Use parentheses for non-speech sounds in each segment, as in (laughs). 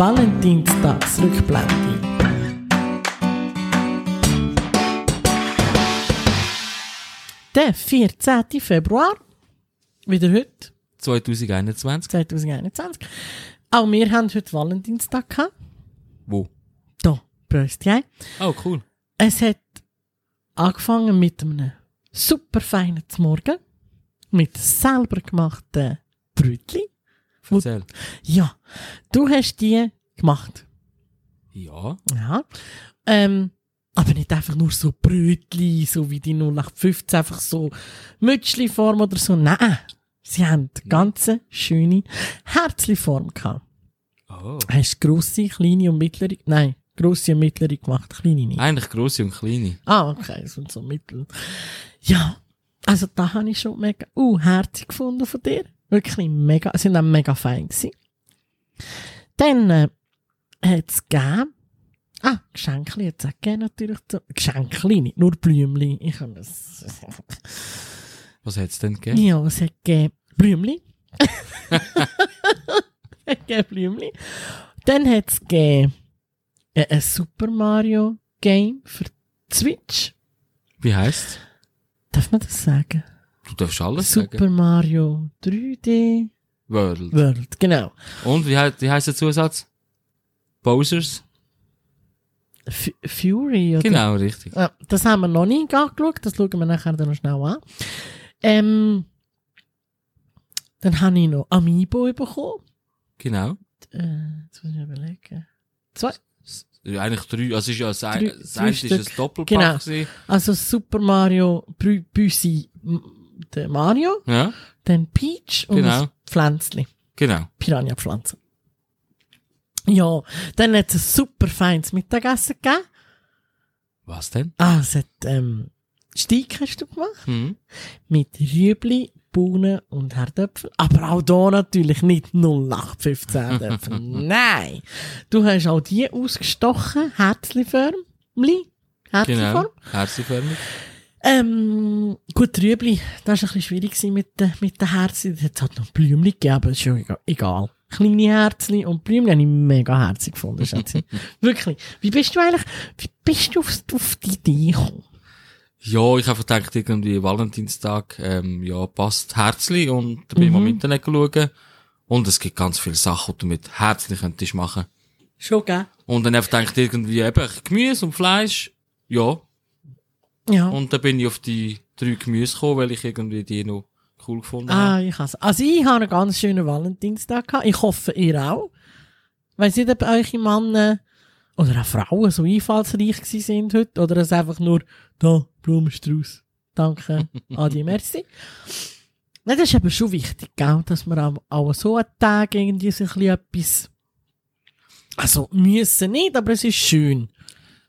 Valentinstagsrückblende. Der 14. Februar, wieder heute, 2021. 2021. Auch wir haben heute Valentinstag gehabt. Wo? Da, Bröstchen. Oh, cool. Es hat angefangen mit einem super feinen Morgen mit selber gemachten Brötchen. Erzähl. Ja, du hast die gemacht. Ja. Ja. Ähm, aber nicht einfach nur so Brötchen, so wie die 0815, einfach so Mützli-Form oder so. Nein, sie haben eine ganz schöne Herzli-Form gehabt. Oh. Hast du grosse, kleine und mittlere? Nein, grosse und mittlere gemacht, kleine nicht. Eigentlich grosse und kleine. Ah, okay, so, so mittel. Ja, also da habe ich schon mega, uh, herzig gefunden von dir. Wirklich mega, sind auch mega fein gewesen. Dann, äh, hat es gegeben, ah, Geschenkli hat es auch gegeben natürlich. Geschenkli, nicht nur Blümli. Ich kann das, (laughs) Was hat's denn gegeben? ja, es hat gegeben Blümli. (laughs) es hat gegeben Blümli. Dann hat es gegeben, äh, ein Super Mario Game für Switch. Wie heisst's? Darf man das sagen? Du darfst alles Super sagen. Mario 3D World. World, genau. Und wie, he- wie heisst der Zusatz? Bowsers? F Fury, oder? Genau, richtig. Ja, das haben wir noch nicht angeschaut, das schauen wir nachher dann noch schnell an. Ähm, dann habe ich noch Amiibo bekommen. Genau. Äh, jetzt muss ich überlegen. Zwei. Eigentlich drei. Also, ist ja, das Drei- ein- das drei eine ist ein. Doppelpack Genau. gewesen. Also Super Mario Büsi der Mario, Ja, dann Peach und Genau. Pflänzli. genau. Piranha-Pflanzen. Ja, dann hat es ein super feines Mittagessen gegeben. Was denn? Ah, es hat, ähm, Steak hast du gemacht. Hm. Mit Rüebli, Bohnen und Herdöpfel. Aber auch da natürlich nicht 0815 Herdöpfel. (laughs) Nein! Du hast auch die ausgestochen. Herzliförmli. Genau. Herzliform. Ähm, gut, Rüebli, das war ein bisschen schwierig mit den, mit den Herzen. Es hat noch Blümchen gegeben, aber ist ja ega- egal. Kleine Herzli und Blümchen habe ich mega herzig gefunden, Schätze. (laughs) Wirklich. Wie bist du eigentlich, wie bist du auf, auf die Idee gekommen? Ja, ich habe gedacht, irgendwie Valentinstag, ähm, ja, passt Herzli und da bin ich mal im Internet schauen. Und es gibt ganz viele Sachen, die du mit Herzli könntest machen. Schon, gell? Und dann einfach gedacht, irgendwie eben Gemüse und Fleisch. Ja. Ja. Und dann bin ich auf die drei Gemüse gekommen, weil ich irgendwie die noch cool gefunden Ah, habe. ich hasse. Also ich habe einen ganz schönen Valentinstag gehabt. Ich hoffe, ihr auch. Weiss nicht, ob eure Männer oder auch Frauen so einfallsreich gewesen sind heute oder es einfach nur, da, Blumenstrauß. Danke, (laughs) Adi, merci. Nein, das ist eben schon wichtig, gell? dass man auch, auch so einen Tag irgendwie so ein bisschen etwas, also müssen nicht, aber es ist schön.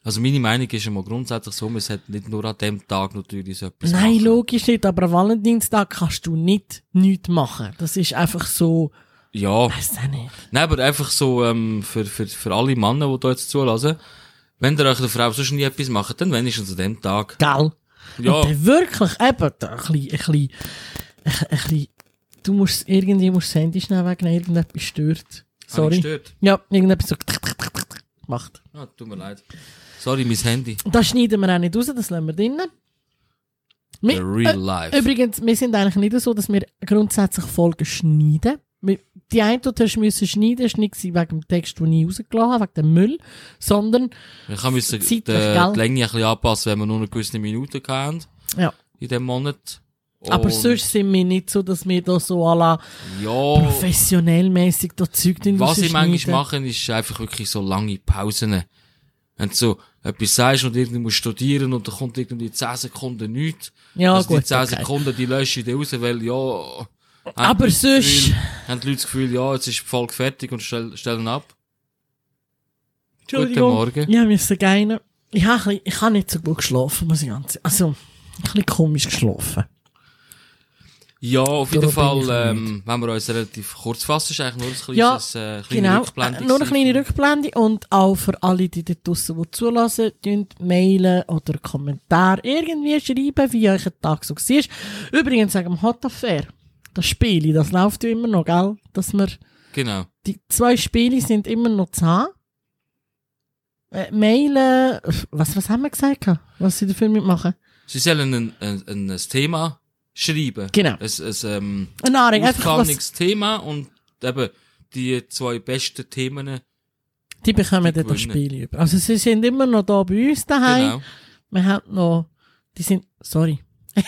Also meine Meinung ist immer grundsätzlich so, man sollte nicht nur an dem Tag natürlich so etwas Nein, machen. logisch nicht, aber am Valentinstag kannst du nicht nichts machen. Das ist einfach so, Ja. weiss auch nicht. Nein, aber einfach so, ähm, für, für, für alle Männer, die da jetzt zulassen, wenn ihr euch der Frau sonst nie etwas macht, dann wenigstens an dem Tag. Gell? Ja. Und dann wirklich eben, da ein bisschen, ein bisschen, ein, bisschen, du musst, irgendwie musst das Handy schnell wegen irgendetwas stört. Sorry. ich gestört? Ja, irgendetwas so gemacht. Ah, tut mir leid. Sorry, mein Handy. Das schneiden wir auch nicht raus, das lassen wir drinnen. The Wir, real äh, life. übrigens, wir sind eigentlich nicht so, dass wir grundsätzlich Folgen schneiden. Wir- Die eine, die du müssen schneiden, ist nicht gewesen wegen dem Text, den ich rausgelassen habe, wegen dem Müll, sondern, Ich müssen die, die? Länge ein bisschen anpassen, wenn wir nur eine gewisse Minute haben ja. in dem Monat. Aber Und- sonst sind wir nicht so, dass wir da so à la Ja, professionell mäßig da Zeug was ich manchmal mache, ist einfach wirklich so lange Pausen. Wenn du so etwas sagst und irgendwie musst studieren und dann kommt irgendwie 10 Sekunden nichts. Ja, also gut, die 10 okay. Sekunden, die lösche ich dann raus, weil ja... Aber sonst- Gefühl- Haben die Leute das Gefühl, ja, jetzt ist die Folge fertig und stell, stellen ab. Entschuldigung. Guten Morgen. Ja, wir müssen gehen. Ich habe, ich habe nicht so gut geschlafen, muss ich ganz Also, ein bisschen komisch geschlafen. Ja, auf jeden Fall, ähm, wenn wir uns relativ kurz fassen, ist eigentlich nur ein Ja, kleines, äh, kleine Genau. Rückblende Äh, Nur eine kleine. Rückblende und auch für alle, die dort draussen, die zulassen, mailen oder Kommentar irgendwie schreiben, wie euch ein Tag so war. Übrigens, sagen wir Hot Affair. Das Spiel, das läuft ja immer noch, gell? Dass wir, Genau. die zwei Spiele sind immer noch zu haben. Äh, mailen, was, was haben wir gesagt, was sie dafür mitmachen? Sie sollen ein, ein, ein, ein Thema schreiben. Genau. Ein, ein, ähm, was, ausgegangenes Thema und eben die zwei besten Themen. die bekommen die dann das. Spiel über. Also sie sind immer noch da bei uns daheim. Genau. Wir haben noch, die sind, sorry. (laughs)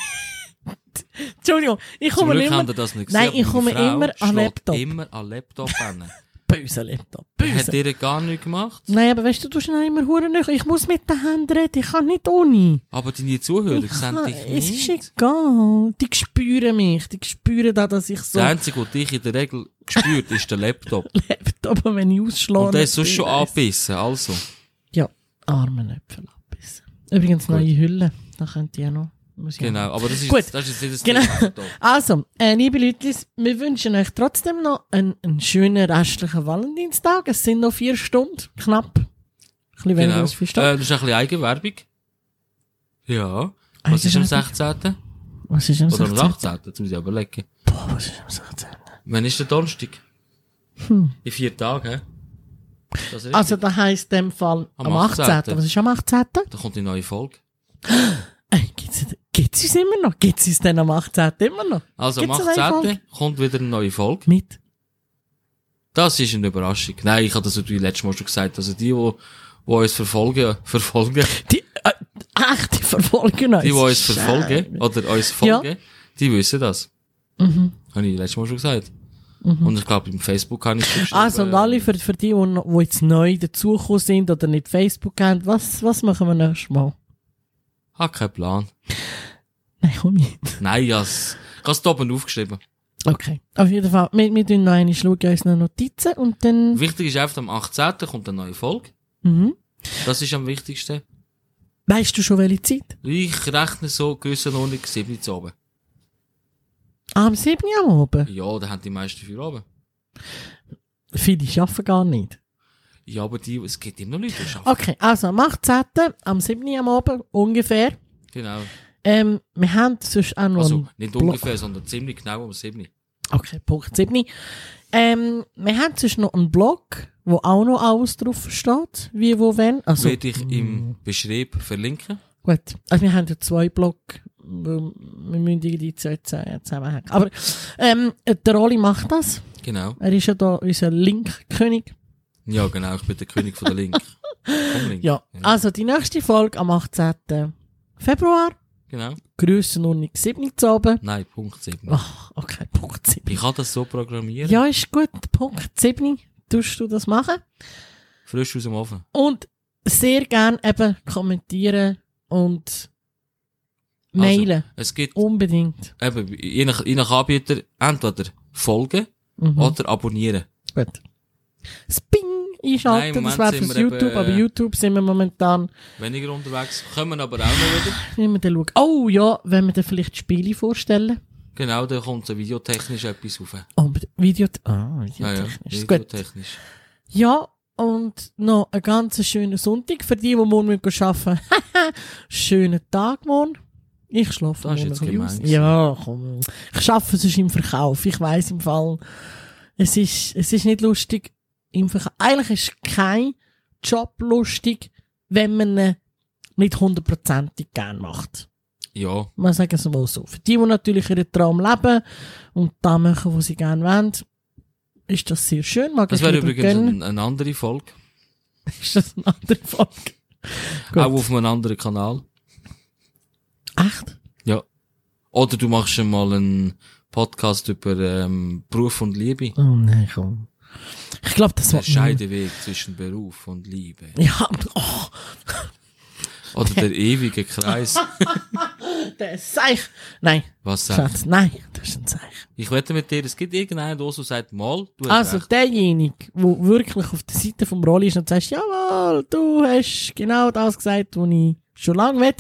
Entschuldigung, ich komme immer, Nein, ich komme immer an Laptop. immer an Laptop (laughs) hin. böse Laptop, Hat ihr gar nichts gemacht? Nein, aber weißt du, du hast noch immer hure nicht. Ich muss mit den Händen reden, ich kann nicht ohne. Aber deine Zuhörer Ich sehen kann, dich es ist nicht. egal. Die spüren mich, die spüren da, dass ich so Der Einzige, der dich in der Regel spürt, ist der Laptop. (laughs) Laptop, wenn ich ausschlage. Und der ist sonst schon angebissen, also. Ja, armen Äpfel abbissen. Übrigens neue Hülle, da könnt ihr auch noch. Genau, aber das ist, Gut. das ist jetzt das Genau. (laughs) Also, äh, liebe Leute, wir wünschen euch trotzdem noch einen, einen schönen restlichen Valentinstag. Es sind noch vier Stunden, knapp. Ein bisschen weniger Genau. als vier Stunden. Äh, das ist ein bisschen Eigenwerbung. Ja. Was ist am Eigenwerbung? 16.? Was ist am Oder am 16.? 18.? Jetzt muss ich überlegen. Boah, was ist am 16.? Wann ist der Donnerstag? Hm. In vier Tagen, hä? Das ist Also, richtig. da heisst in dem Fall am, Am 18. 18.. Was ist am 18.? Da kommt die neue Folge. (gasps) Gibt's, gibt's uns immer noch? Gibt's uns denn am 18. immer noch? Also am Gibt's eine neue 18. Folge? kommt wieder eine neue Folge. Mit? Das ist eine Überraschung. Nein, ich habe das natürlich letztes Mal schon gesagt. Also die, die, die uns verfolgen, (laughs) verfolgen, Die, äh, ach, die verfolgen uns. die, die uns verfolgen, oder uns folgen, die wissen das. Mhm. Habe ich letztes Mal schon gesagt. Und ich glaube, im Facebook habe ich es. Also, und alle für, für die, die jetzt neu dazugekommen sind oder nicht Facebook haben, was, was machen wir nächstes Mal? Hab keinen Plan. Nein, komm nicht. Nein, has- ich habe es oben aufgeschrieben. Okay. Auf jeden Fall, wir, wir tun noch eine, schauen unsere Notizen und dann, Wichtig ist einfach, am 18. kommt eine neue Folge. mhm. Das ist am wichtigsten. Weißt du schon welche Zeit? Ich rechne so Grössenordnung 7 zu oben. Ah, am 7. am Abend. Ja, da haben die meisten für oben. Viele arbeiten gar nicht. Ja, aber die, es gibt immer noch Leute, die arbeiten. Okay, also am 18. am 7. am Abend, ungefähr. Genau. Ähm, wir haben sonst auch noch Also, nicht ungefähr, sondern ziemlich genau um 7. Okay, Punkt 7. Ähm, wir haben sonst noch einen Blog, wo auch noch alles drauf steht, wie, wo, wenn. Also, Werde ich im Beschrieb verlinken. gut. Also, wir haben ja zwei Blog, wir müssen die zwei zusammen- zusammenhängen. Aber, ähm, der Rolli macht das. Genau. Er ist ja da unser Link-König. Ja, genau, ich bin der König von der Link. (laughs) Link. Ja. Also, die nächste Folge am 18. Februar. Genau. Grössenordnung 7 zu oben. Nein, Punkt 7. Ach, okay, Punkt 7. Ich kann das so programmieren. Ja, ist gut. Punkt 7. Tust du das machen? Frisch aus dem Ofen. Und sehr gern eben kommentieren und mailen. Es gibt Unbedingt. eben, je nach, je nach Anbieter, entweder folgen Mhm. oder abonnieren. Gut. Sping einschalten, Nein, das wäre fürs wir eben, YouTube, aber äh, YouTube sind wir momentan, Weniger unterwegs. Kommen aber auch noch wieder. wenn wir dann schauen. Oh ja, wenn wir dann vielleicht Spiele vorstellen. Genau, da kommt so videotechnisch etwas rauf. Oh, Video, ah, Ja, ja, videotechnisch. Gut. videotechnisch. Ja, und noch einen ganz schönen Sonntag für die, die morgen müssen arbeiten (laughs) Schönen Tag morgen. Ich schlafe Das ist morgen jetzt aus. Ja, komm. Ich arbeite sonst im Verkauf. Ich weiss im Fall, es ist, es ist nicht lustig im Verkauf. Eigentlich ist kein Job lustig, wenn man ihn nicht hundertprozentig gern macht. Ja, Man sagen es mal so. Für die, die natürlich ihren Traum leben und da machen, was sie gerne wollen, ist das sehr schön. Mag das wäre übrigens ein, eine andere Folge. (laughs) Ist das eine andere Folge? Auch auf einem anderen Kanal. Echt? Ja. Oder du machst schon mal einen Podcast über ähm, Beruf und Liebe. Oh nein, komm. Ich glaube, das Der war... Scheideweg zwischen Beruf und Liebe. Ja, oh, Oder der ewige Kreis. (laughs) der ist Seich. Nein, Was sagt? Schatz, nein, das ist ein Seich. Ich wette mit dir, es gibt irgendeinen, der so sagt, mal, du hast Also recht. derjenige, der wirklich auf der Seite vom Rolli ist und sagt, jawohl, du hast genau das gesagt, was ich schon lange will,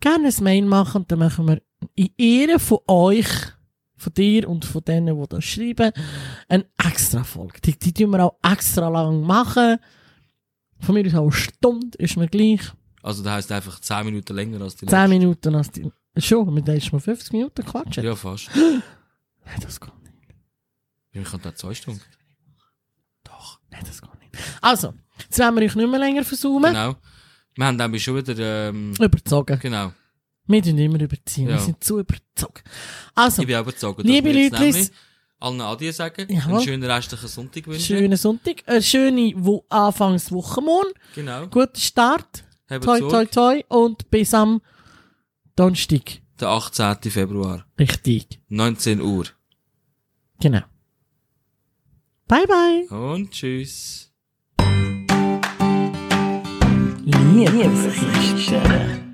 gerne ein Mail machen und dann machen wir in Ehre von euch, von dir und von denen, die das schreiben, eine extra Folge. Die, die tun wir auch extra lang machen. Von mir aus auch eine Stunde, ist mir gleich. Also das heisst einfach 10 Minuten länger als die 10 Minuten als die. Schon, mit der ist mal 50 Minuten quatschen. Ja, fast. (gasps) Nein, das geht nicht. Ich kann da zwei Stunden. das geht nicht. Also, jetzt wollen wir euch nicht mehr länger versuchen. Genau. Wir haben dann schon wieder, ähm, Überzogen. genau. Wir tun immer überziehen. Wir Ja. sind zu überzogen. Also, Ich bin dass Liebe wir nämlich allen Adieu sagen, Jawohl. einen schönen restlichen Sonntag wünschen. schönen Sonntag. Eine schöne Wo Anfangswochenmond. Genau. Guten Start. Habt Toi, toi, toi. Und bis am Donnerstag. Der 18. Februar. Richtig. 19 Uhr. Genau. Bye, bye. Und tschüss. Liebesgeschichten.